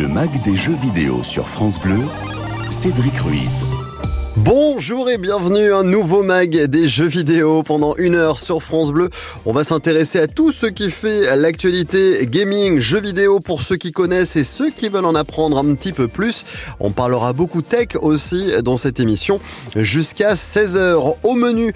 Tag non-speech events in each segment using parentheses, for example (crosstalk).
Le mag des jeux vidéo sur France Bleu, Cédric Ruiz. Bonjour et bienvenue à un nouveau mag des jeux vidéo pendant une heure sur France Bleu. On va s'intéresser à tout ce qui fait l'actualité gaming, jeux vidéo pour ceux qui connaissent et ceux qui veulent en apprendre un petit peu plus. On parlera beaucoup tech aussi dans cette émission jusqu'à 16h. Au menu,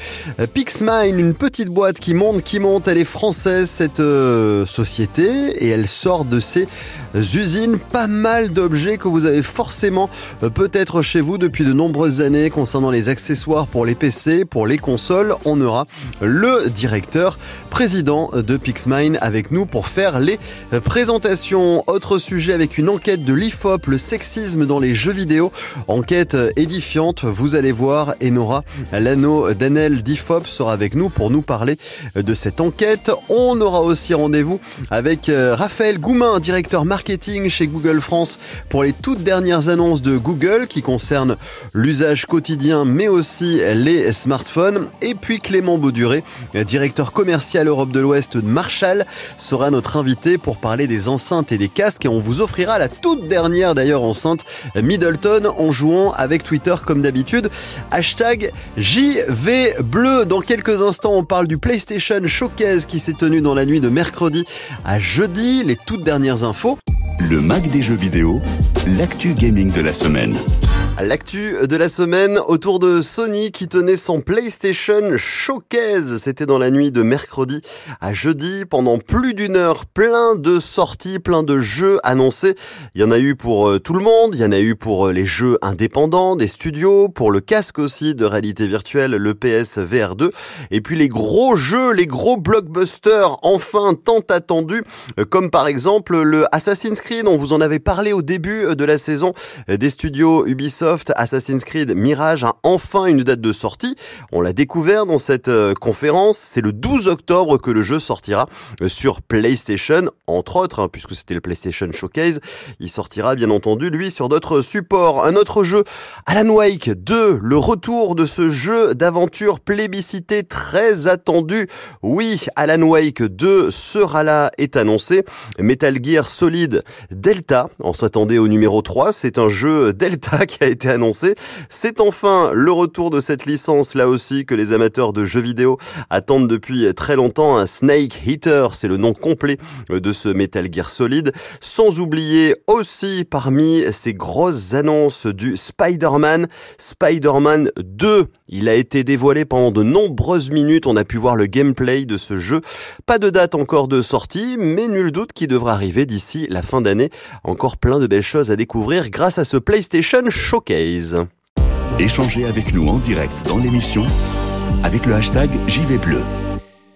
Pixmine, une petite boîte qui monte, qui monte. Elle est française cette euh, société et elle sort de ses usines. Pas mal d'objets que vous avez forcément euh, peut-être chez vous depuis de nombreuses années concernant les accessoires pour les PC, pour les consoles. On aura le directeur président de Pixmine avec nous pour faire les présentations. Autre sujet avec une enquête de l'IFOP, le sexisme dans les jeux vidéo. Enquête édifiante, vous allez voir. Enora Lano Danel d'IFOP sera avec nous pour nous parler de cette enquête. On aura aussi rendez-vous avec euh, Raphaël Goumin, directeur marketing chez Google France pour les toutes dernières annonces de Google qui concernent l'usage mais aussi les smartphones. Et puis Clément Bauduré, directeur commercial Europe de l'Ouest de Marshall, sera notre invité pour parler des enceintes et des casques et on vous offrira la toute dernière d'ailleurs enceinte Middleton en jouant avec Twitter comme d'habitude. Hashtag JV Bleu. Dans quelques instants, on parle du PlayStation Showcase qui s'est tenu dans la nuit de mercredi à jeudi. Les toutes dernières infos. Le mag des jeux vidéo, l'actu gaming de la semaine. L'actu de la semaine autour de Sony qui tenait son PlayStation Showcase. C'était dans la nuit de mercredi à jeudi pendant plus d'une heure. Plein de sorties, plein de jeux annoncés. Il y en a eu pour euh, tout le monde. Il y en a eu pour euh, les jeux indépendants des studios, pour le casque aussi de réalité virtuelle, le PS VR 2. Et puis les gros jeux, les gros blockbusters enfin tant attendus, euh, comme par exemple le Assassin's Creed. On vous en avait parlé au début de la saison des studios Ubisoft Assassin's Creed Mirage a enfin une date de sortie. On l'a découvert dans cette euh, conférence. C'est le 12 octobre que le jeu sortira euh, sur PlayStation, entre autres, hein, puisque c'était le PlayStation Showcase. Il sortira bien entendu, lui, sur d'autres supports. Un autre jeu, Alan Wake 2, le retour de ce jeu d'aventure plébiscité très attendu. Oui, Alan Wake 2 sera là, est annoncé. Metal Gear Solid Delta, on s'attendait au numéro 3. C'est un jeu Delta (laughs) qui a été. C'est enfin le retour de cette licence là aussi que les amateurs de jeux vidéo attendent depuis très longtemps. Un Snake Hitter, c'est le nom complet de ce Metal Gear Solid. Sans oublier aussi parmi ces grosses annonces du Spider-Man, Spider-Man 2. Il a été dévoilé pendant de nombreuses minutes. On a pu voir le gameplay de ce jeu. Pas de date encore de sortie, mais nul doute qu'il devra arriver d'ici la fin d'année. Encore plein de belles choses à découvrir grâce à ce PlayStation Showcase. Échangez avec nous en direct dans l'émission avec le hashtag JVBleu.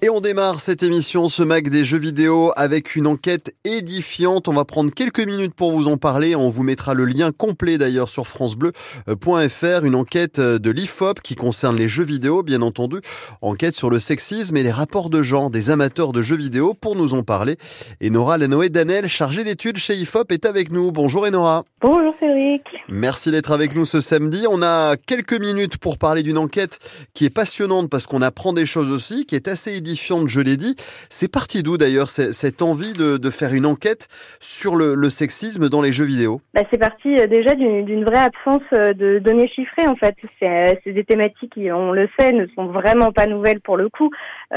Et on démarre cette émission, ce Mac des jeux vidéo, avec une enquête édifiante. On va prendre quelques minutes pour vous en parler. On vous mettra le lien complet d'ailleurs sur francebleu.fr. Une enquête de l'IFOP qui concerne les jeux vidéo, bien entendu. Enquête sur le sexisme et les rapports de genre des amateurs de jeux vidéo. Pour nous en parler, Enora Lanoé Danel, chargée d'études chez IFOP, est avec nous. Bonjour Enora. Bonjour Cédric. Merci d'être avec nous ce samedi. On a quelques minutes pour parler d'une enquête qui est passionnante parce qu'on apprend des choses aussi, qui est assez édifiante je l'ai dit. C'est parti d'où d'ailleurs cette envie de, faire une enquête sur le, sexisme dans les jeux vidéo? Bah, C'est parti euh, déjà d'une vraie absence euh, de données chiffrées en fait. Euh, c'est des thématiques qui, on le sait, ne sont vraiment pas nouvelles pour le coup.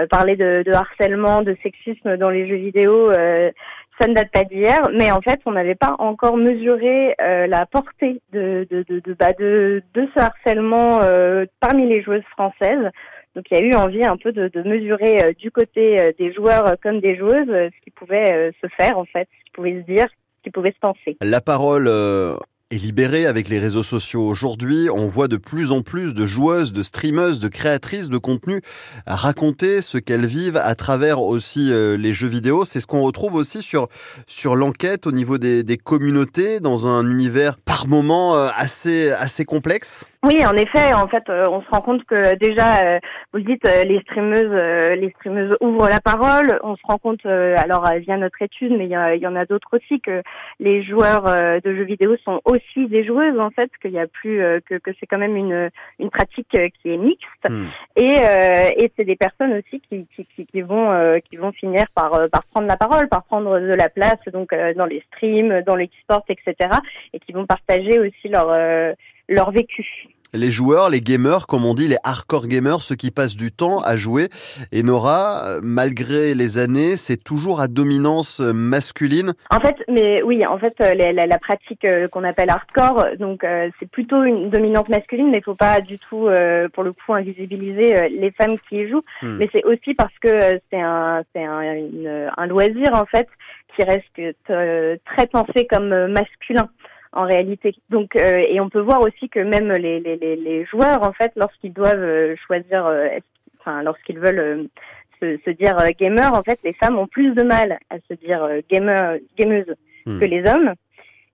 parler de, harcèlement, de sexisme dans les jeux vidéo, ça ne date pas d'hier, mais en fait, on n'avait pas encore mesuré la portée de, bah, de, ce harcèlement parmi les joueuses françaises. Donc il y a eu envie un peu de, mesurer euh, du côté euh, des joueurs euh, comme des joueuses ce qui pouvait se faire en fait, ce qui pouvait se dire, ce qui pouvait se penser. La parole est libérée avec les réseaux sociaux aujourd'hui. On voit de plus en plus de joueuses, de streameuses, de créatrices de contenu raconter ce qu'elles vivent à travers aussi les jeux vidéo. C'est ce qu'on retrouve aussi sur, sur l'enquête au niveau des, des communautés dans un univers par moments assez, assez complexe. Oui, en effet, en fait, euh, on se rend compte que déjà, euh, vous le dites, euh, les streameuses, les streameuses ouvrent la parole. On se rend compte, alors via notre étude, mais il y, en a d'autres aussi, que les joueurs de jeux vidéo sont aussi des joueuses, en fait, qu'il y a plus que, que c'est quand même une une pratique qui est mixte. Hmm. Et et c'est des personnes aussi qui qui, qui, vont qui vont finir par par prendre la parole, par prendre de la place, donc dans les streams, dans les sports, etc. Et qui vont partager aussi leur leur vécu. Les joueurs, les gamers, comme on dit, les hardcore gamers, ceux qui passent du temps à jouer. Et Nora, malgré les années, c'est toujours à dominance masculine. En fait, mais oui, en fait, euh, la, pratique euh, qu'on appelle hardcore, donc euh, c'est plutôt une dominante masculine, mais il faut pas du tout, pour le coup, invisibiliser les femmes qui y jouent. Hmm. Mais c'est aussi parce que c'est un, c'est un, un loisir en fait qui reste très pensé comme masculin en réalité. Donc, euh, et on peut voir aussi que même les, les, les joueurs, en fait, lorsqu'ils doivent euh, choisir, euh, enfin, lorsqu'ils veulent se, se, dire gamer, en fait, les femmes ont plus de mal à se dire gamer, gameuse hmm. que les hommes.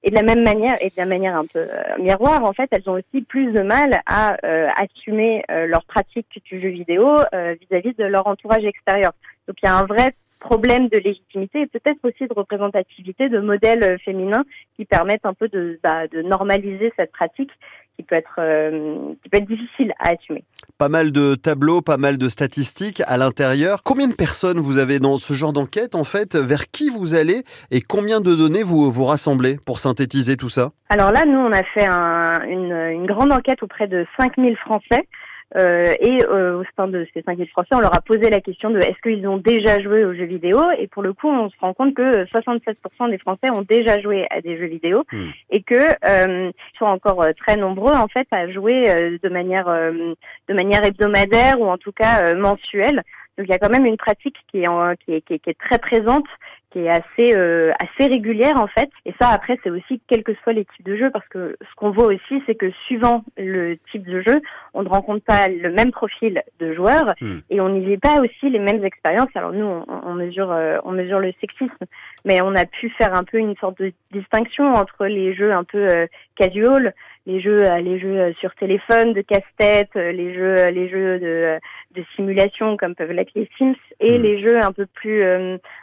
Et de la même manière, et de la manière un peu miroir, en fait, elles ont aussi plus de mal à assumer leur pratique du jeu vidéo vis-à-vis -vis de leur entourage extérieur. Donc il y a un vrai problème de légitimité et peut-être aussi de représentativité de modèles euh, féminins qui permettent un peu de, bah, de normaliser cette pratique qui peut être euh, qui peut être difficile à assumer. Pas mal de tableaux, pas mal de statistiques à l'intérieur. Combien de personnes vous avez dans ce genre d'enquête en fait? Vers qui vous allez et combien de données vous vous rassemblez pour synthétiser tout ça? Alors là, nous on a fait un, une, une grande enquête auprès de 5000 Français. Euh, et euh, au sein de ces 5000 Français, on leur a posé la question de est-ce qu'ils ont déjà joué aux jeux vidéo? Et pour le coup, on se rend compte que 67% des Français ont déjà joué à des jeux vidéo hmm. et que euh, ils sont encore euh, très nombreux en fait à jouer euh, de manière de manière hebdomadaire ou en tout cas mensuelle. Donc il y a quand même une pratique qui est, en, qui, est, qui, est, qui est très présente qui est assez euh, assez régulière en fait. Et ça après c'est aussi quels que soient les types de jeux parce que ce qu'on voit aussi c'est que suivant le type de jeu, on ne rencontre pas le même profil de joueurs hmm. et on n'y vit pas aussi les mêmes expériences. Alors nous on, on mesure euh, on mesure le sexisme, mais on a pu faire un peu une sorte de distinction entre les jeux un peu euh, casual, les jeux les jeux sur téléphone de casse-tête, les jeux les jeux de, de simulation comme peuvent l'être les Sims et hmm. les jeux un peu plus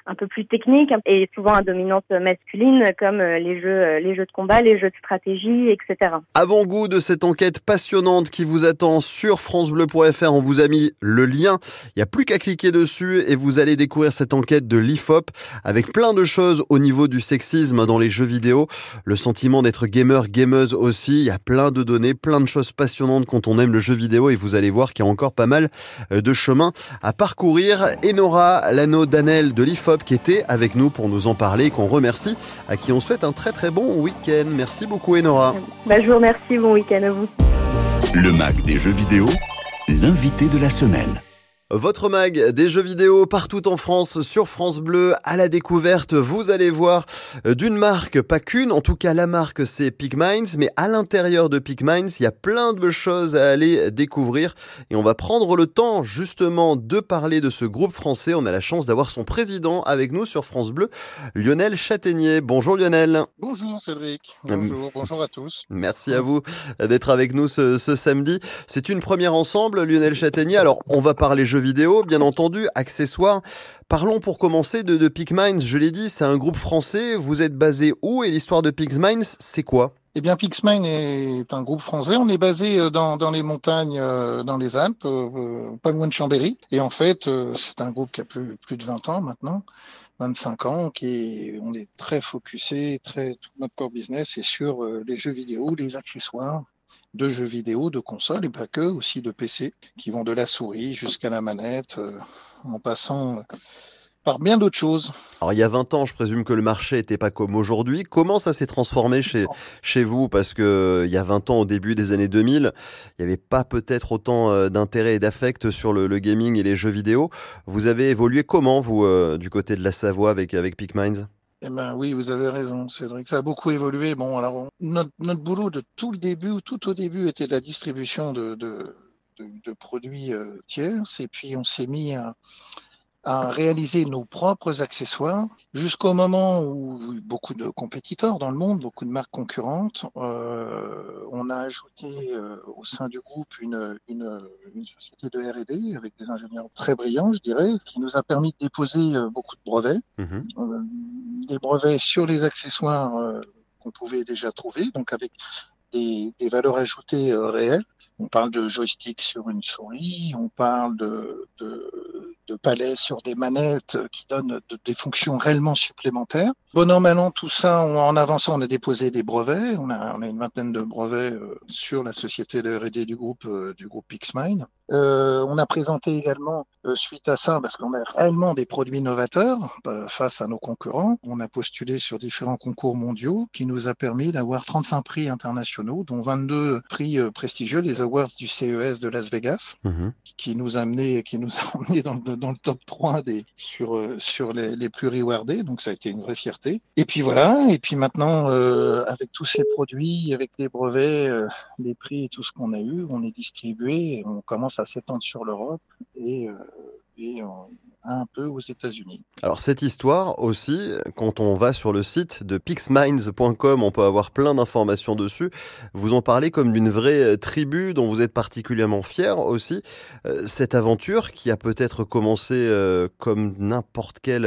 un peu plus techniques et souvent à dominante masculine comme euh, les jeux, euh, les jeux de combat, les jeux de stratégie, etc. Avant-goût de cette enquête passionnante qui vous attend sur francebleu.fr, on vous a mis le lien. Il n'y a plus qu'à cliquer dessus et vous allez découvrir cette enquête de l'IFOP avec plein de au niveau du sexisme dans les jeux vidéo, le sentiment d'être gamer, gameuse aussi. Il y a plein de données, plein de choses passionnantes quand on aime le jeu vidéo et vous allez voir qu'il y a encore pas mal euh, de chemin à parcourir. Enora Lano Danel de l'IFOP qui était avec nous pour nous en parler et qu'on remercie, à qui on souhaite un très très bon week-end. Merci beaucoup Enora. Bah, je vous remercie, bon week-end à vous. Le Mac des jeux vidéo, l'invité de la semaine. Votre mag des jeux vidéo partout en France sur France Bleu à la découverte. Vous allez voir euh, d'une marque, pas qu'une, en tout cas la marque c'est PicMinds, mais à l'intérieur de PicMinds, il y a plein de choses à aller découvrir et on va prendre le temps justement de parler de ce groupe français. On a la chance d'avoir son président avec nous sur France Bleu, Lionel Châtaignier. Bonjour Lionel. Bonjour Cédric. Bonjour, bonjour à tous. Merci à vous d'être avec nous ce, ce samedi. C'est une première ensemble, Lionel Châtaignier. Alors on va parler jeux bien entendu, accessoires. Parlons pour commencer de, de. Je l'ai dit, c'est un groupe français. Vous êtes basé où et l'histoire de PicMinds, c'est quoi? Eh bien, Pixmine est un groupe français. On est basé euh, dans, les montagnes, euh, dans les Alpes, euh, pas loin de Chambéry. Et en fait, c'est un groupe qui a plus, de 20 ans maintenant, 25 ans, qui est, on est très focusé, tout notre core business est sur les jeux vidéo, les accessoires, de jeux vidéo, de consoles et pas que, aussi de PC, qui vont de la souris jusqu'à la manette, euh, en passant euh, par bien d'autres choses. Alors il y a 20 ans, je présume que le marché n'était pas comme aujourd'hui. Comment ça s'est transformé chez, chez vous? Parce que il y a 20 ans, au début des années 2000, il n'y avait pas peut-être autant euh, d'intérêt et d'affect sur le, gaming et les jeux vidéo. Vous avez évolué comment, vous, du côté de la Savoie avec, avec PicMinds eh ben oui, vous avez raison, que Ça a beaucoup évolué. Bon, alors notre, notre boulot de tout le début, tout au début, était la distribution de, de, de, de produits euh, tiers, et puis on s'est mis à, à réaliser nos propres accessoires jusqu'au moment où beaucoup de compétiteurs dans le monde, beaucoup de marques concurrentes, euh, on a ajouté euh, au sein du groupe une, une, une société de R&D avec des ingénieurs très brillants, je dirais, qui nous a permis de déposer euh, beaucoup de brevets, Mhm. euh, des brevets sur les accessoires euh, qu'on pouvait déjà trouver, donc avec des, des valeurs ajoutées réelles. On parle de joystick sur une souris, on parle de, de, de palais sur des manettes qui donnent de- des fonctions réellement supplémentaires. Bon an, mal an, tout ça, on- en avançant, on a déposé des brevets. On a, on a une vingtaine de brevets euh, sur la société de R&D du groupe, euh, du groupe Pixmine. Euh, on a présenté également, euh, suite à ça, parce qu'on a réellement des produits novateurs euh, face à nos concurrents, on a postulé sur différents concours mondiaux qui nous a permis d'avoir 35 prix internationaux, dont 22 prix euh, prestigieux, les awards du CES de Las Vegas Mhm. qui nous a amené, qui nous a (laughs) emmené dans, le- dans le top 3 des, sur, euh, sur les, plus rewardés. Donc, ça a été une vraie fierté. Et puis voilà. Et puis maintenant, euh, avec tous ces produits, avec les brevets, euh, les prix et tout ce qu'on a eu, on est distribué on commence à s'étendre sur l'Europe et, euh, un peu aux États-Unis. Alors cette histoire aussi, quand on va sur le site de pixminds.com, on peut avoir plein d'informations dessus. Vous en parlez comme d'une vraie euh, tribu dont vous êtes particulièrement fier aussi. Euh, Cette aventure qui a peut-être commencé euh, comme n'importe quelle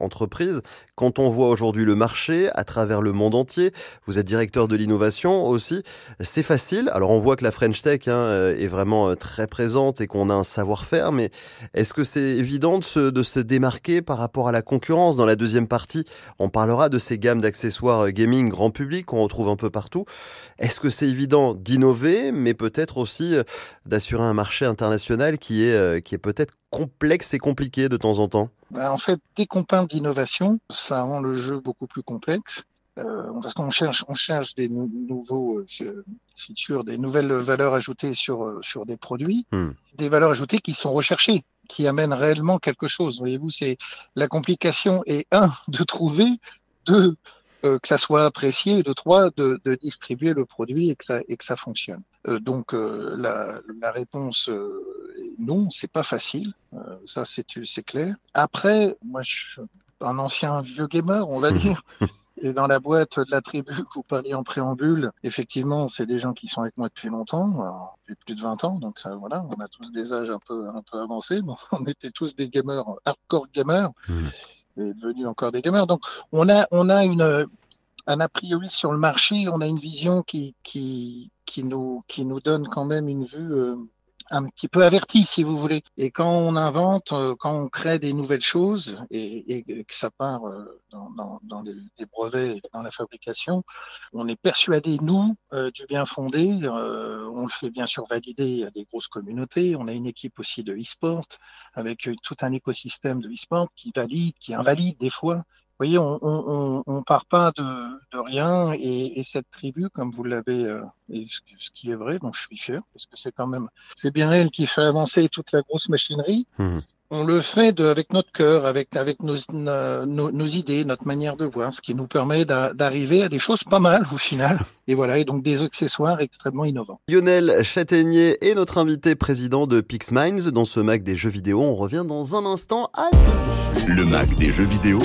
entreprise, quand on voit aujourd'hui le marché à travers le monde entier, vous êtes directeur de l'innovation aussi, c'est facile. Alors on voit que la French Tech hein, est vraiment très présente et qu'on a un savoir-faire, mais est-ce que c'est évident de se, de se démarquer par rapport à la concurrence Dans la deuxième partie, on parlera de ces gammes d'accessoires euh, gaming grand public qu'on retrouve un peu partout. Est-ce que c'est évident d'innover, mais peut-être aussi euh, d'assurer un marché international qui est, euh, qui est peut-être complexe et compliqué de temps en temps? Ben, en fait, dès qu'on parle d'innovation, ça rend le jeu beaucoup plus complexe. Euh, parce qu'on cherche, on cherche des nou- nouveaux euh, features, des nouvelles valeurs ajoutées sur, sur des produits, Hmm. des valeurs ajoutées qui sont recherchées, qui amènent réellement quelque chose. Voyez-vous, c'est la complication est un (laughs) de trouver, deux euh, que ça soit apprécié, de trois de, de distribuer le produit et que ça et que ça fonctionne. Euh, donc euh, la, la réponse euh, non, c'est pas facile. Euh, ça c'est c'est clair. Après, moi je un ancien vieux gamer, on va (laughs) dire. Et dans la boîte de la tribu que vous parliez en préambule, effectivement, c'est des gens qui sont avec moi depuis longtemps, depuis plus de 20 ans, donc ça, voilà, on a tous des âges un peu, un peu avancés. Bon, (laughs) on était tous des gamers, hardcore gamers, Mhm. et devenus encore des gamers. Donc, on a, on a une, un a priori sur le marché, on a une vision qui, qui, qui nous, qui nous donne quand même une vue euh, un petit peu avertie, si vous voulez. Et quand on invente, euh, quand on crée des nouvelles choses et, que ça part euh, dans, dans, brevets, et dans la fabrication, on est persuadé, nous, euh, du bien fondé. On le fait bien sûr valider à des grosses communautés. On a une équipe aussi de e-sport avec tout un écosystème de e-sport qui valide, qui invalide des fois. Vous voyez, on on, on, on part pas de, de rien et, et cette tribu, comme vous l'avez, euh, et ce, ce qui est vrai, dont je suis fier, parce que c'est quand même, c'est bien elle qui fait avancer toute la grosse machinerie. Mhm. On le fait de, avec notre cœur, avec, avec nos, nos, idées, notre manière de voir, ce qui nous permet d'a- d'arriver à des choses pas mal au final. Et voilà, et donc des accessoires extrêmement innovants. Lionel Châtaignier est notre invité président de PixMinds. Dans ce Mac des jeux vidéo, on revient dans un instant à Le Mac des jeux vidéo,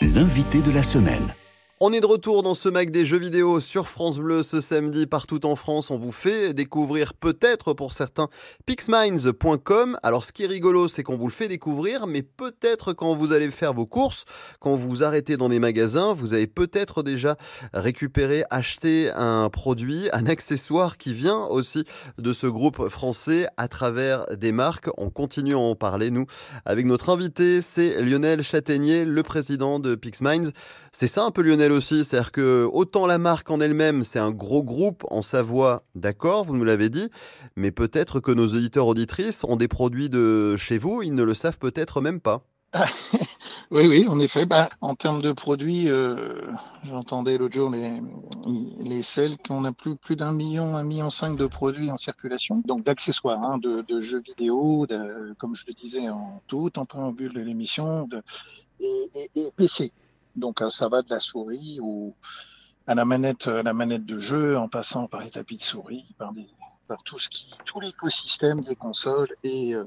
l'invité de la semaine. On est de retour dans ce Mac des jeux vidéo sur France Bleu ce samedi partout en France. On vous fait découvrir peut-être pour certains pixminds.com. Alors ce qui est rigolo, c'est qu'on vous le fait découvrir, mais peut-être quand vous allez faire vos courses, quand vous arrêtez dans les magasins, vous avez peut-être déjà récupéré, acheté un produit, un accessoire qui vient aussi de ce groupe français à travers des marques. On continue à en parler, nous, avec notre invité, c'est Lionel Châtaignier, le président de PixMinds. C'est ça un peu Lionel aussi, c'est-à-dire que autant la marque en elle-même, c'est un gros groupe en Savoie, d'accord, vous nous l'avez dit, mais peut-être que nos auditeurs auditrices ont des produits de chez vous, ils ne le savent peut-être même pas. (laughs) Oui, oui, en effet. Bah, en termes de produits, euh, j'entendais l'autre jour les, les selles qu'on a plus, plus d'un million, un million cinq de produits en circulation, donc d'accessoires, hein, de, jeux vidéo, de- comme je le disais en tout, en préambule de l'émission, et, et PC. Donc euh, ça va de la souris au, à la manette, de jeu, en passant par les tapis de souris, par, des, par tout ce qui, tout l'écosystème des consoles et, euh,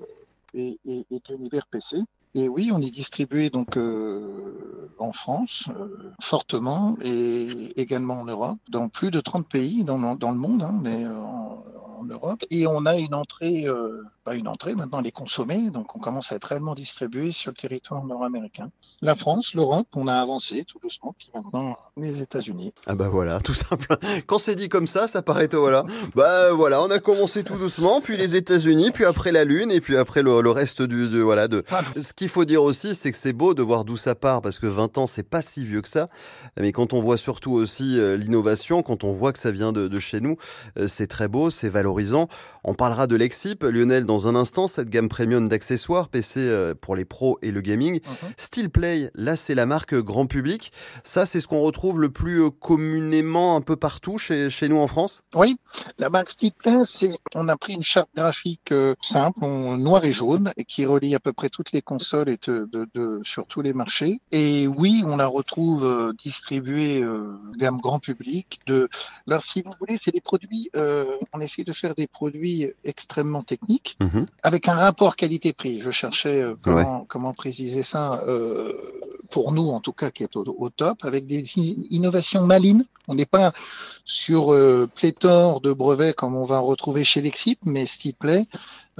et, et, l'univers PC. Et oui, on est distribué donc euh, en France euh, fortement et également en Europe, dans plus de 30 pays dans, le- dans le monde, hein, mais euh, en, en Europe. Et on a une entrée, euh, pas une entrée, maintenant elle est consommée, donc on commence à être réellement distribué sur le territoire nord-américain. La France, l'Europe, on a avancé tout doucement, puis maintenant les États-Unis. Ah bah voilà, tout simple. Quand c'est dit comme ça, ça paraît tout voilà. Bah voilà, on a commencé tout doucement, puis les États-Unis, puis après la Lune, et puis après le, le reste du de, voilà de. Ce qu'il faut dire aussi, c'est que c'est beau de voir d'où ça part, parce que 20 ans, c'est pas si vieux que ça. Mais quand on voit surtout aussi euh, l'innovation, quand on voit que ça vient de, de chez nous, euh, c'est très beau, c'est valorisant. On parlera de l'Exip, Lionel, dans un instant, cette gamme premium d'accessoires PC euh, pour les pros et le gaming. Mhm. Steel Play, là, c'est la marque grand public. Ça, c'est ce qu'on retrouve le plus communément un peu partout chez, chez nous en France? Oui, la marque Steelplay, c'est on a pris une charte graphique simple, en noir et jaune, et qui relie à peu près toutes les consoles et de, de- de- sur tous les marchés. Et oui, on la retrouve euh, distribuée euh, gamme grand public. De, alors si vous voulez, c'est des produits. euh, on essaie de faire des produits extrêmement techniques avec un rapport qualité-prix. Je cherchais euh, comment, comment préciser ça euh, pour nous, en tout cas, qui est au, au top, avec des in- innovations malines. On n'est pas sur pléthore de brevets comme on va retrouver chez Lexip, mais Stiplay,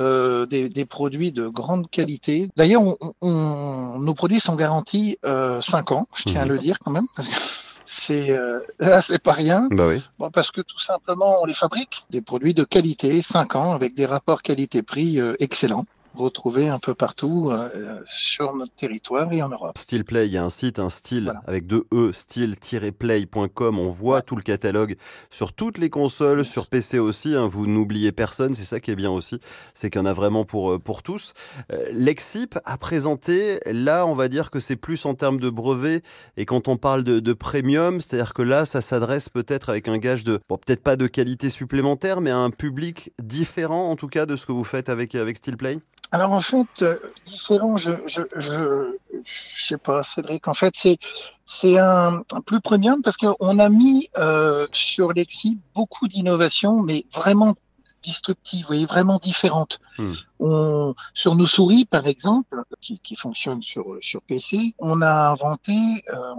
euh, des, des produits de grande qualité. D'ailleurs, on, on- nos produits sont garantis euh, 5 ans, je tiens à Mhm. le dire quand même, parce que (laughs) c'est euh, (laughs) c'est pas rien. Bah oui. Bon, parce que tout simplement, on les fabrique, des produits de qualité, 5 ans, avec des rapports qualité-prix euh, excellents, retrouvés un peu partout euh, sur notre territoire et en Europe. Steel Play, il y a un site, un style Voilà. avec deux E, style-play.com. On voit tout le catalogue sur toutes les consoles, sur PC aussi. hein. Vous n'oubliez personne, c'est ça qui est bien aussi, c'est qu'il y en a vraiment pour, euh, pour tous. Euh, L'Exip a présenté, là, on va dire que c'est plus en termes de brevets. Et quand on parle de, de premium, c'est-à-dire que là, ça s'adresse peut-être avec un gage de, bon, peut-être pas de qualité supplémentaire, mais à un public différent, en tout cas, de ce que vous faites avec, avec Steel Play? Alors en fait, euh, différent, je, je, je, je sais pas, Cédric. En fait, c'est c'est un, plus premium parce qu'on a mis euh, sur Lexi beaucoup d'innovations, mais vraiment destructives, vous voyez, vraiment différentes. Hmm. On, sur nos souris, par exemple, qui, fonctionnent sur PC, on a inventé euh,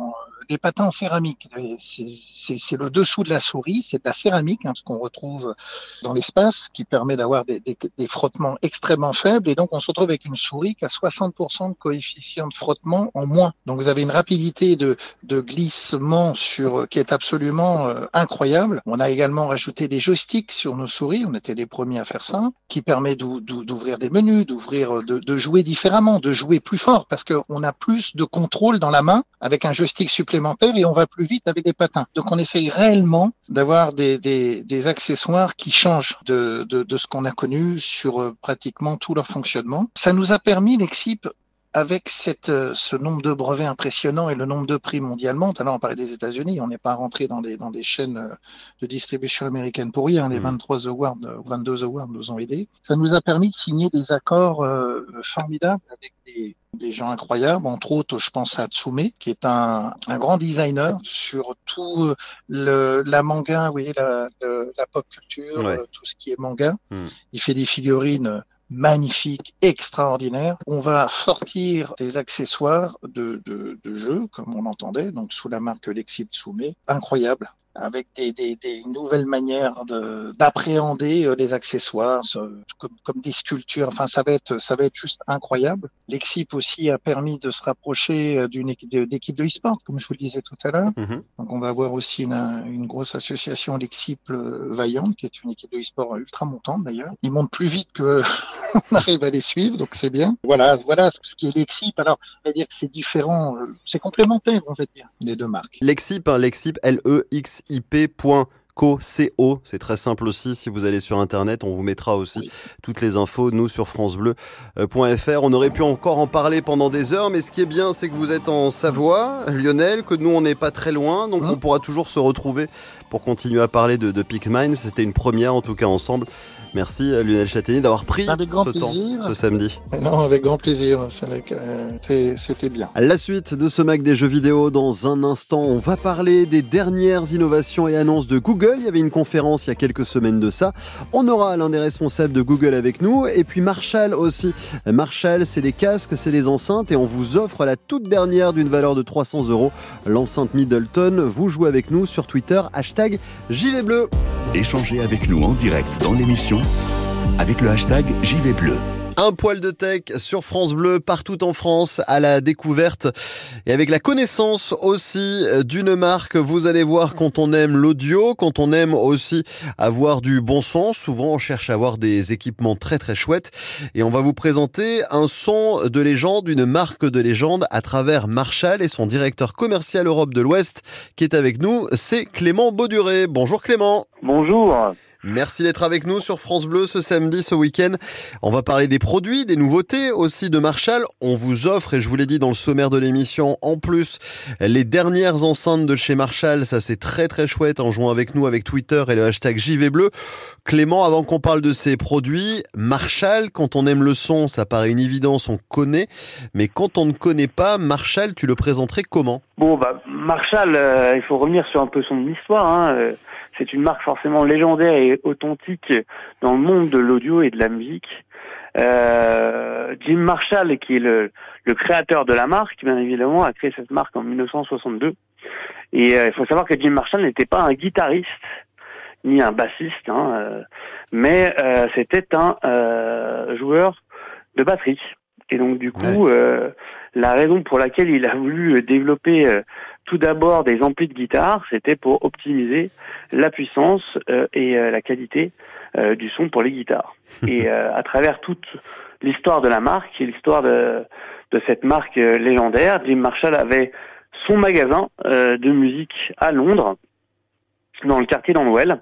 des patins en céramique. C'est le dessous de la souris, c'est de la céramique, hein, ce qu'on retrouve dans l'espace, qui permet d'avoir des, frottements extrêmement faibles. Et donc, on se retrouve avec une souris qui a 60% de coefficient de frottement en moins. Donc, vous avez une rapidité de, de glissement sur qui est absolument euh, incroyable. On a également rajouté des joysticks sur nos souris. On était les premiers à faire ça, qui permet d'ou- d'ouvrir des menus, d'ouvrir, de, de jouer différemment, de jouer plus fort, parce qu'on a plus de contrôle dans la main avec un joystick supplémentaire et on va plus vite avec des patins. Donc, on essaye réellement d'avoir des, accessoires qui changent de, de, de ce qu'on a connu sur euh, pratiquement tout leur fonctionnement. Ça nous a permis, Lexip, avec cette, euh, ce nombre de brevets impressionnant et le nombre de prix mondialement, tout à l'heure on parlait des États-Unis, on n'est pas rentré dans des, dans des chaînes euh, de distribution américaines pour rien, les Mhm. 23 awards, euh, 22 awards nous ont aidés. Ça nous a permis de signer des accords euh, formidables avec des, des gens incroyables, entre autres, je pense à Tsume, qui est un, un grand designer sur tout euh, le, la manga, vous voyez, la, la pop culture, Ouais. euh, tout ce qui est manga. Hmm. Il fait des figurines magnifiques, extraordinaires. On va sortir des accessoires de, de, jeux, comme on l'entendait, donc sous la marque Lexip Tsume, incroyable avec des, des, des nouvelles manières de- d'appréhender euh, les accessoires, ce- comme, comme des sculptures. Enfin, ça va être, ça va être juste incroyable. L'Exip aussi a permis de se rapprocher euh, d'une équipe de- e-sport, comme je vous le disais tout à l'heure. Mhm. Donc, on va avoir aussi une, une grosse association Lexip euh, Vaillante, qui est une équipe de e-sport ultra montante d'ailleurs. Ils montent plus vite que (laughs) on arrive à les suivre, donc c'est bien. Voilà, voilà ce qui est Lexip. Alors, on va dire que c'est différent, c'est complémentaire, on va dire, les deux marques. Lexip, hein, Lexip, L-E-X-I-P.co, C-O. C'est très simple aussi. Si vous allez sur Internet, on vous mettra aussi Oui. toutes les infos, nous, sur FranceBleu.fr. On aurait pu encore en parler pendant des heures, mais ce qui est bien, c'est que vous êtes en Savoie, Lionel, que nous, on n'est pas très loin, donc Hein on pourra toujours se retrouver pour continuer à parler de, de. C'était une première, en tout cas, ensemble. Merci, euh, Lionel Châtaignier, d'avoir pris ce temps ce samedi. Non, avec grand plaisir. Euh, C'était bien. La suite de ce Mac des jeux vidéo dans un instant. On va parler des dernières innovations et annonces de Google. Il y avait une conférence il y a quelques semaines de ça. On aura l'un des responsables de Google avec nous. Et puis Marshall aussi. Marshall, c'est des casques, c'est des enceintes et on vous offre la toute dernière d'une valeur de 300 euros. L'enceinte Middleton. Vous jouez avec nous sur Twitter. Hashtag JV Bleu. Échangez avec nous en direct dans l'émission avec le hashtag JV Bleu. Un poil de tech sur France Bleu, partout en France, à la découverte et avec la connaissance aussi d'une marque. Vous allez voir quand on aime l'audio, quand on aime aussi avoir du bon son. Souvent, on cherche à avoir des équipements très très chouettes. Et on va vous présenter un son de légende, une marque de légende à travers Marshall et son directeur commercial Europe de l'Ouest qui est avec nous. C'est Clément Bauduré. Bonjour Clément. Bonjour. Merci d'être avec nous sur France Bleu ce samedi, ce week-end. On va parler des produits, des nouveautés aussi de Marshall. On vous offre, et je vous l'ai dit dans le sommaire de l'émission, en plus les dernières enceintes de chez Marshall. Ça c'est très très chouette en jouant avec nous avec Twitter et le hashtag JV Bleu. Clément, avant qu'on parle de ces produits, Marshall, quand on aime le son, ça paraît une évidence, on connaît. Mais quand on ne connaît pas, Marshall, tu le présenterais comment? Bon, bah Marshall, euh, il faut revenir sur un peu son histoire. Hein. C'est une marque forcément légendaire et authentique dans le monde de l'audio et de la musique. Euh, Jim Marshall, qui est le, le, créateur de la marque, bien évidemment, a créé cette marque en 1962. Et euh, il faut savoir que Jim Marshall n'était pas un guitariste ni un bassiste, hein, euh, mais euh, c'était un joueur de batterie. Et donc du coup, la raison pour laquelle il a voulu développer tout d'abord des amplis de guitare, c'était pour optimiser la puissance euh, et euh, la qualité euh, du son pour les guitares. (laughs) Et à travers toute l'histoire de la marque et l'histoire de, de cette marque légendaire, Jim Marshall avait son magasin de musique à Londres, dans le quartier d'Anwell,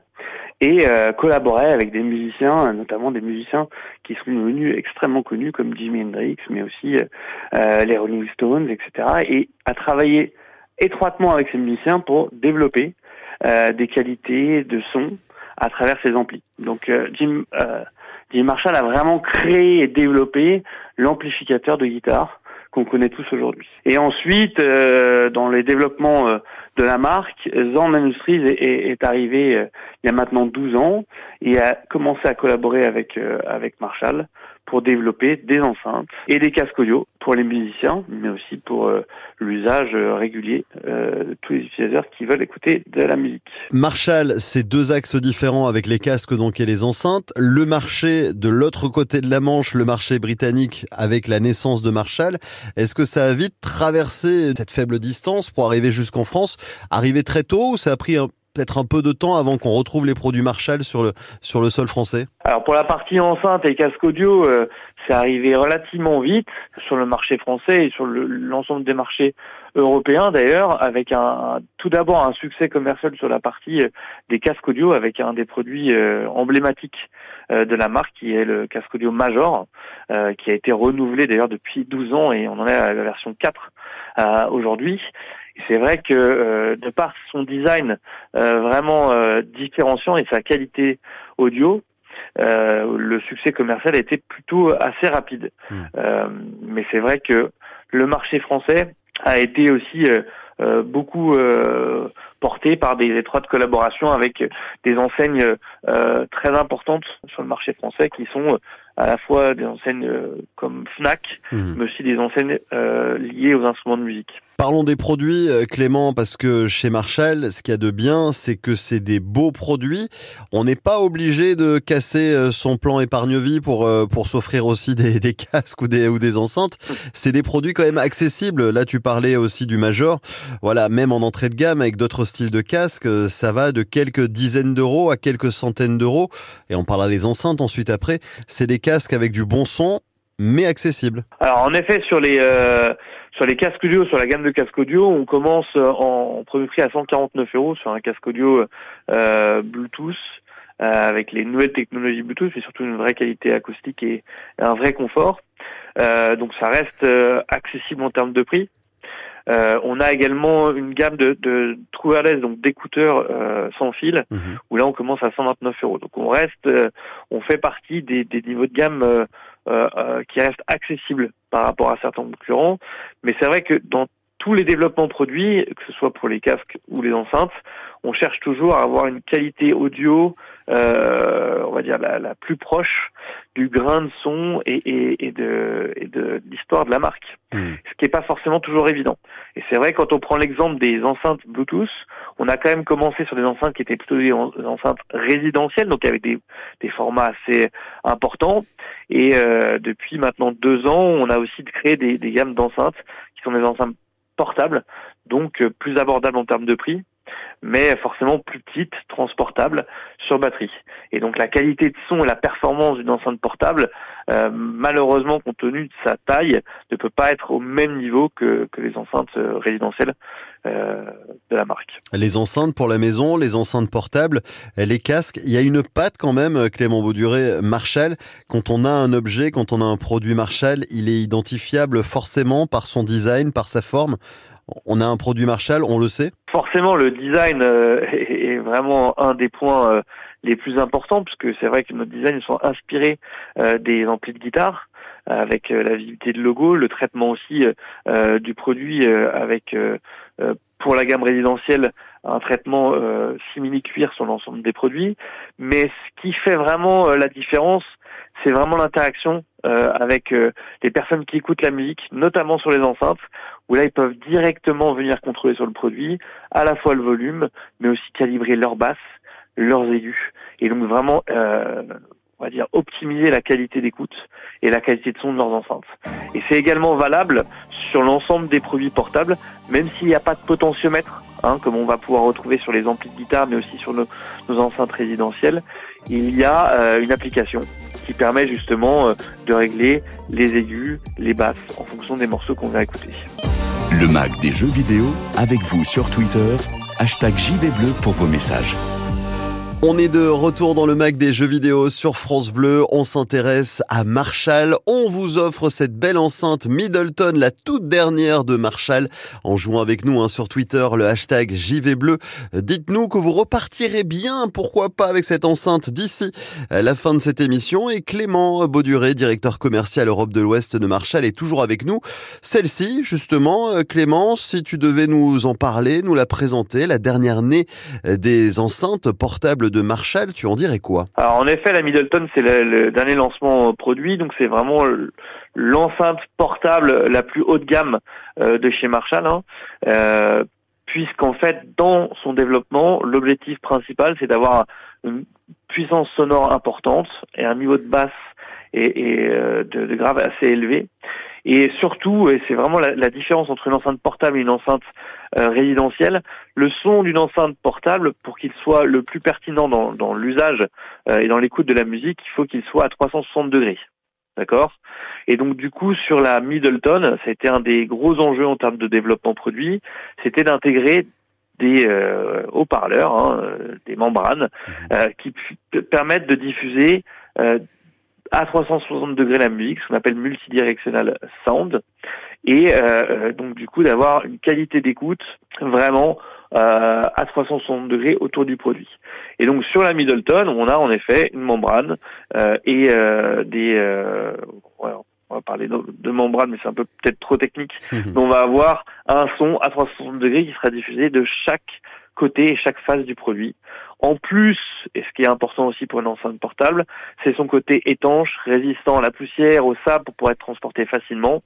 et collaborait avec des musiciens, notamment des musiciens qui sont devenus extrêmement connus comme Jimi Hendrix, mais aussi les Rolling Stones, etc. Et a travaillé étroitement avec ses musiciens pour développer euh, des qualités de son à travers ses amplis. Donc euh, Jim, euh, Jim Marshall a vraiment créé et développé l'amplificateur de guitare qu'on connaît tous aujourd'hui. Et ensuite, euh, dans les développements euh, de la marque, Zand Industries est, est, arrivé euh, il y a maintenant 12 ans et a commencé à collaborer avec avec Marshall pour développer des enceintes et des casques audio pour les musiciens, mais aussi pour euh, l'usage euh, régulier euh, de tous les utilisateurs qui veulent écouter de la musique. Marshall, c'est deux axes différents avec les casques donc et les enceintes. Le marché de l'autre côté de la Manche, le marché britannique avec la naissance de Marshall, est-ce que ça a vite traversé cette faible distance pour arriver jusqu'en France, arriver très tôt ou ça a pris un peut-être un peu de temps avant qu'on retrouve les produits Marshall sur le, sur le sol français Alors pour la partie enceinte et casque audio, euh, c'est arrivé relativement vite sur le marché français et sur l'ensemble des marchés européens d'ailleurs, avec un tout d'abord un succès commercial sur la partie euh, des casques audio avec un des produits euh, emblématiques de la marque qui est le casque audio Major, qui a été renouvelé d'ailleurs depuis 12 ans et on en est à la version 4 aujourd'hui c'est vrai que euh, de par son design euh, vraiment euh, différenciant et sa qualité audio, le succès commercial a été plutôt assez rapide. Hmm. mais c'est vrai que le marché français a été aussi beaucoup porté par des étroites collaborations avec des enseignes très importantes sur le marché français qui sont à la fois des enseignes comme Fnac, hmm. mais aussi des enseignes liées aux instruments de musique. Parlons des produits, euh, Clément, parce que chez Marshall, ce qu'il y a de bien, c'est que c'est des beaux produits. On n'est pas obligé de casser euh, son plan épargne-vie pour, euh, pour s'offrir aussi des, casques ou des, ou des enceintes. C'est des produits quand même accessibles. Là, tu parlais aussi du Major. Voilà, même en entrée de gamme avec d'autres styles de casques, ça va de quelques dizaines d'euros à quelques centaines d'euros. Et on parlera des enceintes ensuite après. C'est des casques avec du bon son, mais accessibles. Alors en effet, sur les sur les casques audio, sur la gamme de casques audio, on commence en premier prix à 149 euros sur un casque audio euh, Bluetooth euh, avec les nouvelles technologies Bluetooth et surtout une vraie qualité acoustique et un vrai confort. Euh, donc ça reste euh, accessible en termes de prix. Euh, on a également une gamme de, de true wireless, donc d'écouteurs euh, sans fil, mhm. où là on commence à 129 euros. Donc on reste, on fait partie des, des niveaux de gamme euh, euh, qui reste accessible par rapport à certains concurrents. Mais c'est vrai que dans tous les développements produits, que ce soit pour les casques ou les enceintes, on cherche toujours à avoir une qualité audio, euh, on va dire la, la, plus proche du grain de son et, et, et de, et de l'histoire de la marque, mmh. ce qui n'est pas forcément toujours évident. Et c'est vrai quand on prend l'exemple des enceintes Bluetooth, on a quand même commencé sur des enceintes qui étaient plutôt des enceintes résidentielles, donc avec des, des formats assez importants. Et euh, depuis maintenant deux ans, on a aussi créé des, des gammes d'enceintes qui sont des enceintes portables, donc euh, plus abordables en termes de prix, mais forcément plus petite, transportable sur batterie. Et donc la qualité de son et la performance d'une enceinte portable, euh, malheureusement compte tenu de sa taille, ne peut pas être au même niveau que, les enceintes euh, résidentielles euh, de la marque. Les enceintes pour la maison, les enceintes portables, les casques, il y a une patte quand même, Clément Bauduré, Marshall. Quand on a un objet, quand on a un produit Marshall, il est identifiable forcément par son design, par sa forme on a un produit Marshall, on le sait. Forcément, le design euh, (laughs) est vraiment un des points euh, les plus importants, puisque c'est vrai que nos designs sont inspirés euh, des amplis de guitare, avec la visibilité de logo, le traitement aussi du produit avec, pour la gamme résidentielle, un traitement simili-cuir sur l'ensemble des produits. Mais ce qui fait vraiment la différence, c'est vraiment l'interaction euh, avec euh, les personnes qui écoutent la musique, notamment sur les enceintes, où là ils peuvent directement venir contrôler sur le produit, à la fois le volume, mais aussi calibrer leurs basses, leurs aigus, et donc vraiment, euh, on va dire, optimiser la qualité d'écoute et la qualité de son de leurs enceintes. Et c'est également valable sur l'ensemble des produits portables, même s'il n'y a pas de potentiomètre, hein, comme on va pouvoir retrouver sur les amplis de guitare, mais aussi sur nos, nos enceintes résidentielles, il y a une application qui permet justement euh, de régler les aigus, les basses en fonction des morceaux qu'on va écouter. Le Mac des jeux vidéo avec vous sur Twitter, hashtag JVBleu pour vos messages. On est de retour dans le Mac des jeux vidéo sur France Bleu. On s'intéresse à Marshall. On vous offre cette belle enceinte Middleton, la toute dernière de Marshall, en jouant avec nous hein, sur Twitter le hashtag JV Bleu. Dites-nous que vous repartirez bien, pourquoi pas, avec cette enceinte d'ici la fin de cette émission. Et Clément Bauduré, directeur commercial Europe de l'Ouest de Marshall, est toujours avec nous. Celle-ci, justement, Clément, si tu devais nous en parler, nous la présenter, la dernière née des enceintes portables de Marshall, tu en dirais quoi? Alors en effet, la Middleton, c'est le, dernier lancement produit, donc c'est vraiment l'enceinte portable la plus haut de gamme euh, de chez Marshall. Hein. Euh, puisqu'en fait, dans son développement, l'objectif principal, c'est d'avoir une puissance sonore importante et un niveau de basse et, euh, de, grave assez élevé. Et surtout, et c'est vraiment la, différence entre une enceinte portable et une enceinte résidentielle, le son d'une enceinte portable, pour qu'il soit le plus pertinent dans, dans l'usage euh, et dans l'écoute de la musique, il faut qu'il soit à 360 degrés. D'accord? Et donc du coup, sur la Middleton, ça a été un des gros enjeux en termes de développement produit, c'était d'intégrer des euh, haut-parleurs, hein, des membranes, mmh. qui permettent de diffuser à 360 degrés la musique, ce qu'on appelle multidirectional sound, et euh, euh, donc du coup d'avoir une qualité d'écoute vraiment euh, à 360 degrés autour du produit. Et donc sur la Middleton, on a en effet une membrane euh, et euh, des on va parler de, membrane, mais c'est un peu peut-être trop technique. mais on va avoir un son à 360 degrés qui sera diffusé de chaque côté et chaque face du produit. En plus, et ce qui est important aussi pour une enceinte portable, c'est son côté étanche, résistant à la poussière, au sable pour pouvoir être transporté facilement,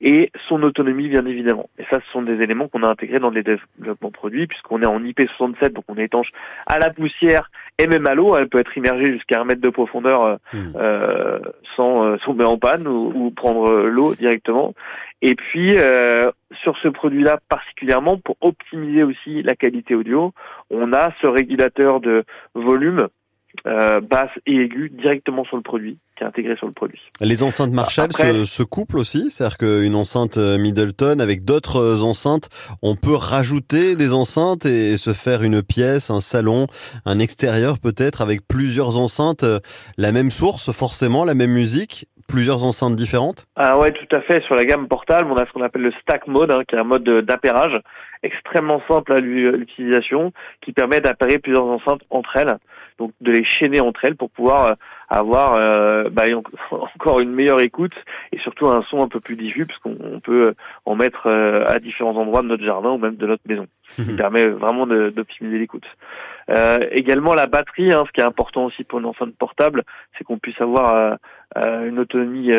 et son autonomie bien évidemment. Et ça, ce sont des éléments qu'on a intégrés dans les développements produits, puisqu'on est en IP67, donc on est étanche à la poussière et même à l'eau. Elle peut être immergée jusqu'à un mètre de profondeur euh, hmm. euh sans euh, (laughs) tomber en panne ou, ou prendre euh, l'eau directement. Et puis, euh, sur ce produit-là particulièrement, pour optimiser aussi la qualité audio, on a ce régulateur de volume euh, basse et aiguë directement sur le produit, qui est intégré sur le produit. Les enceintes Marshall se, couplent aussi, c'est-à-dire qu'une enceinte euh, Middleton avec d'autres euh, enceintes, on peut rajouter des enceintes et se faire une pièce, un salon, un extérieur peut-être avec plusieurs enceintes, la même source forcément, la même musique, plusieurs enceintes différentes? Ah ouais, tout à fait. Sur la gamme portable, on a ce qu'on appelle le stack mode, hein, qui est un mode d'appairage extrêmement simple à l'utilisation, qui permet d'appairer plusieurs enceintes entre elles, donc de les chaîner entre elles pour pouvoir euh, avoir euh, bah, (laughs) encore une meilleure écoute et surtout un son un peu plus diffus parce qu'on peut en mettre euh, à différents endroits de notre jardin ou même de notre maison, ce qui (laughs) permet vraiment d'optimiser l'écoute. Euh, également la batterie, hein, ce qui est important aussi pour une enceinte portable, c'est qu'on puisse avoir une autonomie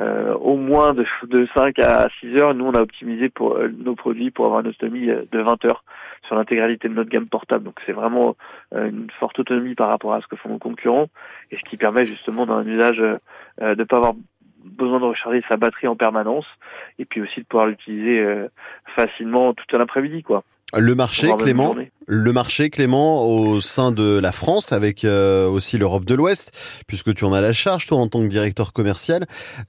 euh, au moins de, de 5 à 6 heures. Nous, on a optimisé pour euh, nos produits pour avoir une autonomie euh, de 20 heures sur l'intégralité de notre gamme portable. Donc c'est vraiment une forte autonomie par rapport à ce que font nos concurrents et ce qui permet justement dans un usage de ne pas avoir besoin de recharger sa batterie en permanence et puis aussi de pouvoir l'utiliser facilement toute l'après-midi quoi. Le marché, Clément, le marché, Clément, au sein de la France, avec euh, aussi l'Europe de l'Ouest, puisque tu en as la charge, toi, en tant que directeur commercial,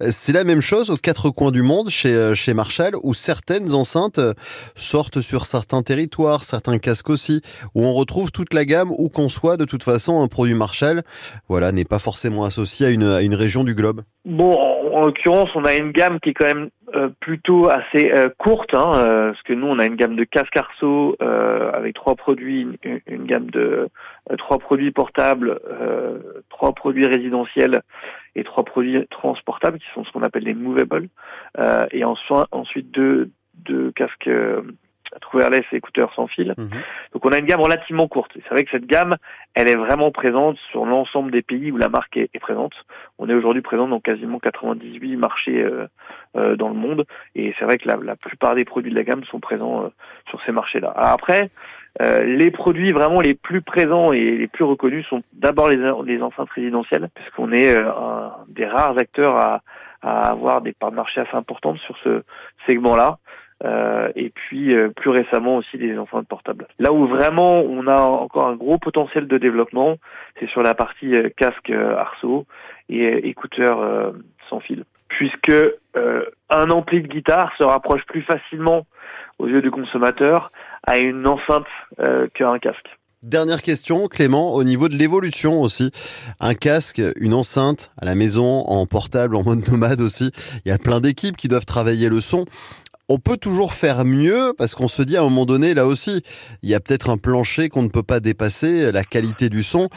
c'est la même chose aux quatre coins du monde chez, euh, chez Marshall, où certaines enceintes euh, sortent sur certains territoires, certains casques aussi, où on retrouve toute la gamme, où qu'on soit, de toute façon, un produit Marshall, voilà, n'est pas forcément associé à une, à une région du globe. Bon, en l'occurrence, on a une gamme qui est quand même euh, plutôt assez euh, courte, hein, euh, parce que nous on a une gamme de casques arceaux avec trois produits, une, gamme de trois produits portables, trois produits résidentiels et trois produits transportables qui sont ce qu'on appelle les movables, et ensuite deux, deux casques wireless et écouteurs sans fil. Mhm. Donc on a une gamme relativement courte. C'est vrai que cette gamme, elle est vraiment présente sur l'ensemble des pays où la marque est, présente. On est aujourd'hui présent dans quasiment 98 marchés euh, euh, dans le monde, et c'est vrai que la, la, plupart des produits de la gamme sont présents euh, sur ces marchés-là. Après, les produits vraiment les plus présents et les plus reconnus sont d'abord les, les enceintes résidentielles, puisqu'on est un des rares acteurs à, à avoir des parts de marché assez importantes sur ce segment-là. Euh, et puis euh, plus récemment aussi des enceintes portables. Là où vraiment on a encore un gros potentiel de développement, c'est sur la partie euh, casque arceau et écouteurs sans fil, puisque un ampli de guitare se rapproche plus facilement aux yeux du consommateur à une enceinte qu'à un casque. Dernière question, Clément, au niveau de l'évolution aussi. Un casque, une enceinte à la maison, en portable, en mode nomade aussi. Il y a plein d'équipes qui doivent travailler le son on peut toujours faire mieux parce qu'on se dit à un moment donné, là aussi, il y a peut-être un plancher qu'on ne peut pas dépasser, la qualité du son.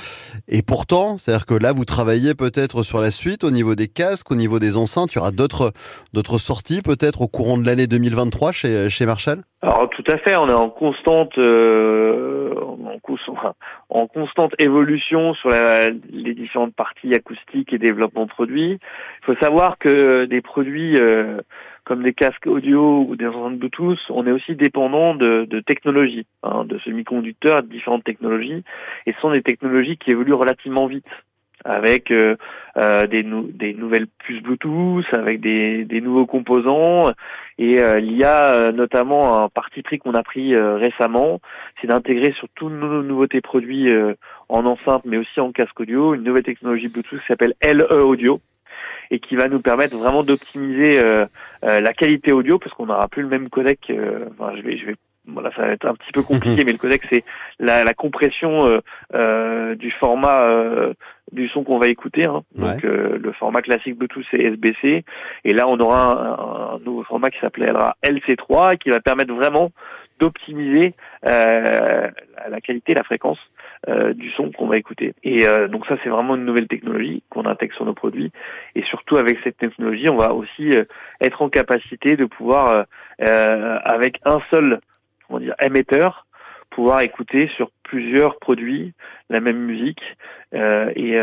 Et pourtant, c'est-à-dire que là, vous travaillez peut-être sur la suite au niveau des casques, au niveau des enceintes. Il y aura d'autres, d'autres sorties peut-être au courant de l'année 2023 chez, chez Marshall? Alors tout à fait, on est en constante, euh, en, constante évolution sur les différentes parties acoustiques et développement de produits. Il faut savoir que des produits euh, comme des casques audio ou des enceintes Bluetooth, on est aussi dépendant de, de technologies, hein, de semi-conducteurs, de différentes technologies, et ce sont des technologies qui évoluent relativement vite avec euh, euh des, des, nouvelles puces Bluetooth, avec des, des nouveaux composants. Et euh, il y a euh, notamment un parti pris qu'on a pris récemment, c'est d'intégrer sur tous nos nouveautés produits en enceinte, mais aussi en casque audio, une nouvelle technologie Bluetooth qui s'appelle LE Audio et qui va nous permettre vraiment d'optimiser euh, euh, la qualité audio parce qu'on n'aura plus le même codec. Euh, enfin, je vais, je vais voilà, ça va être un petit peu compliqué, (laughs) mais le codec c'est la, la, compression euh, du format euh, du son qu'on va écouter. Hein. Donc le format classique Bluetooth c'est SBC, et là on aura un, un nouveau format qui s'appellera LC3 qui va permettre vraiment d'optimiser euh, la qualité, la fréquence euh, du son qu'on va écouter. Et euh, donc ça, c'est vraiment une nouvelle technologie qu'on intègre sur nos produits. Et surtout avec cette technologie, on va aussi euh, être en capacité de pouvoir, avec un seul, comment dire, émetteur, pouvoir écouter sur plusieurs produits la même musique et,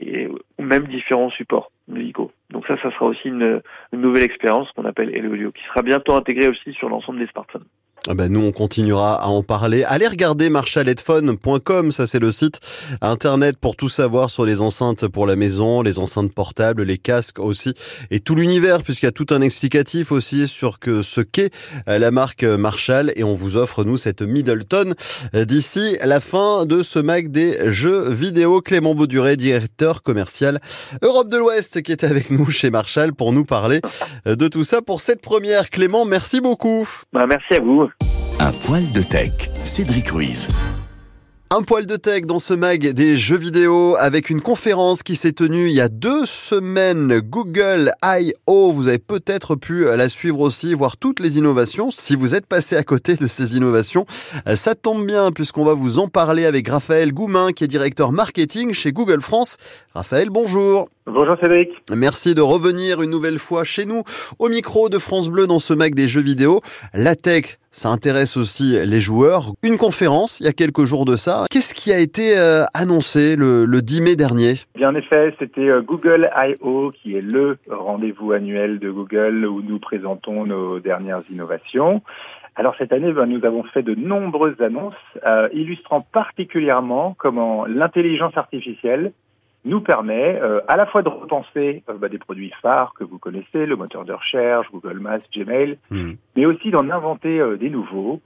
et, ou même différents supports musicaux. Donc ça, ça sera aussi une, nouvelle expérience qu'on appelle Hello qui sera bientôt intégrée aussi sur l'ensemble des smartphones. Ah ben nous, on continuera à en parler. Allez regarder marshallheadphone.com, ça c'est le site internet pour tout savoir sur les enceintes pour la maison, les enceintes portables, les casques aussi, et tout l'univers, puisqu'il y a tout un explicatif aussi sur que, ce qu'est euh, la marque Marshall, et on vous offre, nous, cette Middleton euh, d'ici la fin de ce mag des jeux vidéo. Clément Bauduré, directeur commercial Europe de l'Ouest, qui est avec nous chez Marshall pour nous parler euh, de tout ça pour cette première. Clément, merci beaucoup. Bah, merci à vous. Un poil de tech, Cédric Ruiz. Un poil de tech dans ce mag des jeux vidéo avec une conférence qui s'est tenue il y a deux semaines. Google I.O. Vous avez peut-être pu la suivre aussi, voir toutes les innovations. Si vous êtes passé à côté de ces innovations, ça tombe bien puisqu'on va vous en parler avec Raphaël Goumin qui est directeur marketing chez Google France. Raphaël, bonjour. Bonjour Cédric. Merci de revenir une nouvelle fois chez nous au micro de France Bleu dans ce mag des jeux vidéo. La tech, ça intéresse aussi les joueurs. Une conférence il y a quelques jours de ça. Qu'est-ce qui a été euh, annoncé le, 10 mai dernier? Bien en effet, c'était euh, Google I.O. qui est le rendez-vous annuel de Google où nous présentons nos dernières innovations. Alors cette année, ben, nous avons fait de nombreuses annonces euh, illustrant particulièrement comment l'intelligence artificielle nous permet euh, à la fois de repenser euh, bah, des produits phares que vous connaissez, le moteur de recherche, Google Maps, Gmail, hmm. mais aussi d'en inventer euh, des nouveaux,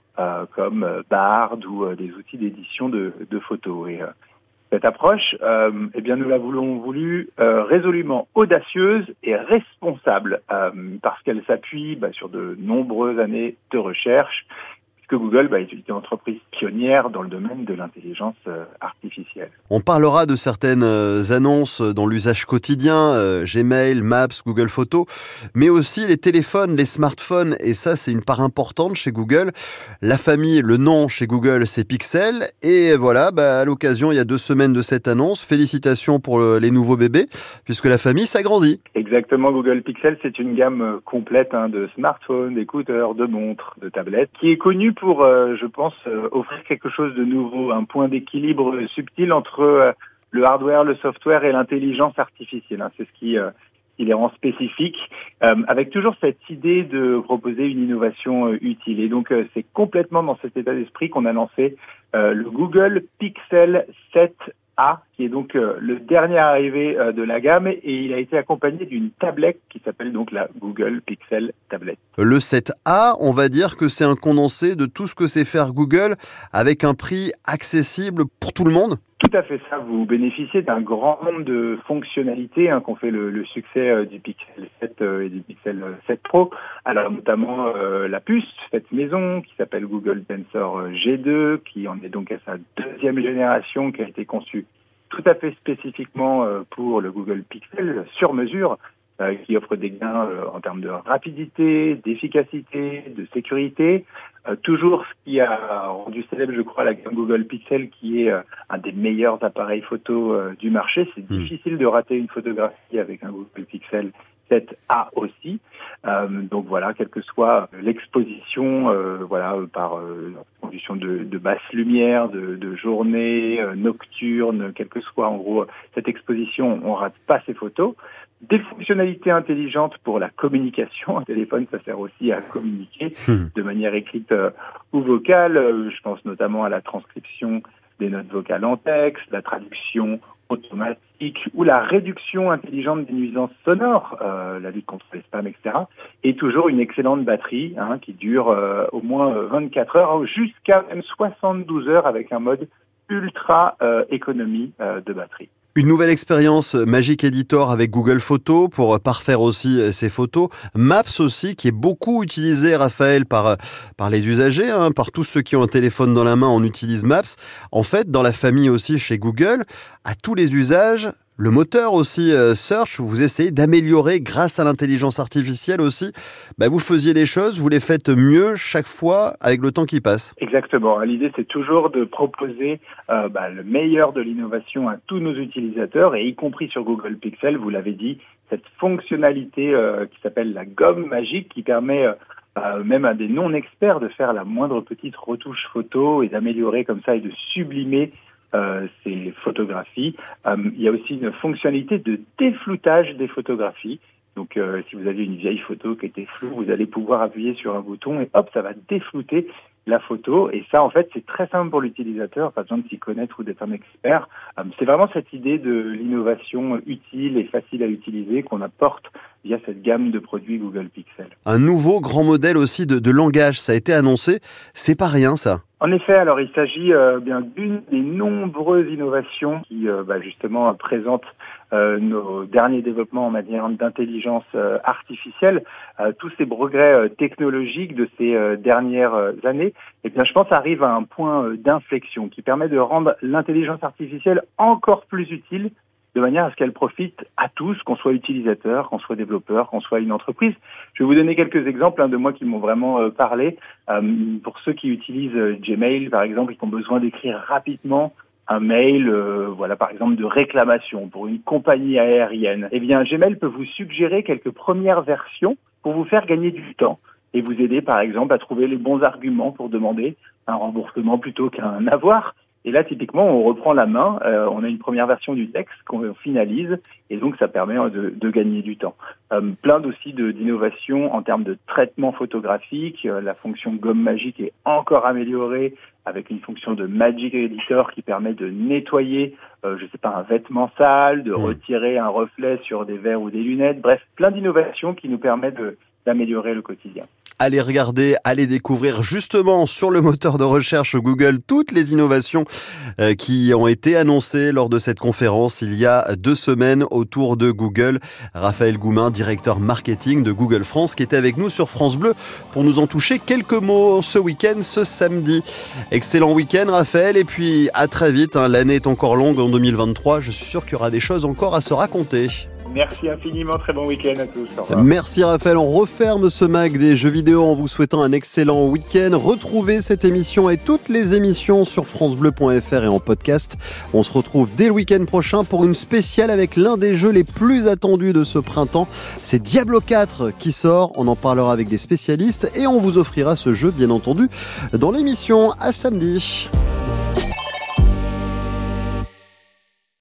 comme Bard ou des outils d'édition de, de, photos. Et cette approche, eh bien, nous la voulons voulu résolument audacieuse et responsable, parce qu'elle s'appuie bah, sur de nombreuses années de recherche que Google bah, est une entreprise pionnière dans le domaine de l'intelligence euh, artificielle. On parlera de certaines euh, annonces dans l'usage quotidien, euh, Gmail, Maps, Google Photos, mais aussi les téléphones, les smartphones, et ça c'est une part importante chez Google. La famille, le nom chez Google, c'est Pixel, et voilà, bah, à l'occasion, il y a deux semaines de cette annonce, félicitations pour les nouveaux bébés, puisque la famille s'agrandit. Exactement, Google Pixel, c'est une gamme complète hein, de smartphones, d'écouteurs, de montres, de tablettes, qui est connue pour, euh, je pense, euh, offrir quelque chose de nouveau, un point d'équilibre subtil entre euh, le hardware, le software et l'intelligence artificielle. Hein. C'est ce qui, qui, les rend spécifiques, avec toujours cette idée de proposer une innovation utile. Et donc, c'est complètement dans cet état d'esprit qu'on a lancé le Google Pixel 7 qui est donc euh, le dernier arrivé euh, de la gamme, et il a été accompagné d'une tablette qui s'appelle donc la Google Pixel Tablet. Le 7A, on va dire que c'est un condensé de tout ce que sait faire Google avec un prix accessible pour tout le monde? Tout à fait ça. Vous bénéficiez d'un grand nombre de fonctionnalités hein, qu'on fait le, succès euh, du Pixel 7 et du Pixel 7 Pro. Alors notamment la puce faite maison qui s'appelle Google Tensor G2, qui en est donc à sa deuxième génération, qui a été conçue tout à fait spécifiquement euh, pour le Google Pixel sur mesure, euh, qui offre des gains euh, en termes de rapidité, d'efficacité, de sécurité. toujours ce qui a rendu célèbre, je crois, la gamme Google Pixel, qui est un des meilleurs appareils photo du marché. C'est hmm. difficile de rater une photographie avec un Google Pixel 7A aussi. Euh, donc voilà, quelle que soit l'exposition, euh, voilà, par euh, conditions de, de, basse lumière, de, de journée, nocturne, quelle que soit en gros cette exposition, on rate pas ces photos. Des fonctionnalités intelligentes pour la communication. Un téléphone, ça sert aussi à communiquer (laughs) hmm. de manière écrite ou vocale. Je pense notamment à la transcription des notes vocales en texte, la traduction automatique ou la réduction intelligente des nuisances sonores, euh, la lutte contre les spams, etc. Et toujours une excellente batterie hein, qui dure euh, au moins 24 heures jusqu'à même 72 heures avec un mode ultra euh, économie de batterie. Une nouvelle expérience Magic Editor avec Google Photos pour parfaire aussi ses photos. Maps aussi, qui est beaucoup utilisé, Raphaël, par, par les usagers, hein, par tous ceux qui ont un téléphone dans la main, on utilise Maps. En fait, dans la famille aussi chez Google, à tous les usages, le moteur aussi euh, Search, vous essayez d'améliorer grâce à l'intelligence artificielle aussi. Bah, vous faisiez des choses, vous les faites mieux chaque fois avec le temps qui passe. Exactement. L'idée, c'est toujours de proposer euh, bah, le meilleur de l'innovation à tous nos utilisateurs, et y compris sur Google Pixel, vous l'avez dit, cette fonctionnalité euh, qui s'appelle la gomme magique qui permet bah, même à des non-experts de faire la moindre petite retouche photo et d'améliorer comme ça et de sublimer euh, ces photographies. Euh, il y a aussi une fonctionnalité de défloutage des photographies. Donc, euh, si vous avez une vieille photo qui était floue, vous allez pouvoir appuyer sur un bouton et hop, ça va déflouter la photo. Et ça, en fait, c'est très simple pour l'utilisateur, pas besoin de s'y connaître ou d'être un expert. c'est vraiment cette idée de l'innovation utile et facile à utiliser qu'on apporte via cette gamme de produits Google Pixel. Un nouveau grand modèle aussi de, de langage, ça a été annoncé. C'est pas rien, ça. En effet, alors il s'agit euh, bien d'une des nombreuses innovations qui euh, bah, justement présentent euh, nos derniers développements en matière d'intelligence euh, artificielle, euh, tous ces progrès technologiques de ces dernières années, eh bien, je pense arrive à un point d'inflexion qui permet de rendre l'intelligence artificielle encore plus utile de manière à ce qu'elle profite à tous, qu'on soit utilisateur, qu'on soit développeur, qu'on soit une entreprise. Je vais vous donner quelques exemples hein, de moi qui m'ont vraiment parlé. pour ceux qui utilisent Gmail, par exemple, qui ont besoin d'écrire rapidement un mail, euh, voilà par exemple de réclamation pour une compagnie aérienne, eh bien Gmail peut vous suggérer quelques premières versions pour vous faire gagner du temps et vous aider par exemple à trouver les bons arguments pour demander un remboursement plutôt qu'un avoir. Et là, typiquement, on reprend la main, euh, on a une première version du texte qu'on finalise, et donc ça permet hein, de, de gagner du temps. Euh, plein aussi d'innovations en termes de traitement photographique. Euh, la fonction gomme magique est encore améliorée avec une fonction de Magic Editor qui permet de nettoyer, euh, je sais pas, un vêtement sale, de mmh. retirer un reflet sur des verres ou des lunettes. Bref, plein d'innovations qui nous permettent d'améliorer le quotidien allez regarder, allez découvrir justement sur le moteur de recherche Google toutes les innovations euh, qui ont été annoncées lors de cette conférence il y a deux semaines autour de Google. Raphaël Goumin, directeur marketing de Google France, qui était avec nous sur France Bleu pour nous en toucher quelques mots ce week-end, ce samedi. Excellent week-end Raphaël et puis à très vite. Hein. L'année est encore longue en 2023. Je suis sûr qu'il y aura des choses encore à se raconter. Merci infiniment, très bon week-end à tous. Merci Raphaël, on referme ce mag des jeux vidéo en vous souhaitant un excellent week-end. Retrouvez cette émission et toutes les émissions sur francebleu.fr et en podcast. On se retrouve dès le week-end prochain pour une spéciale avec l'un des jeux les plus attendus de ce printemps. C'est Diablo 4 qui sort, on en parlera avec des spécialistes et on vous offrira ce jeu bien entendu dans l'émission à samedi.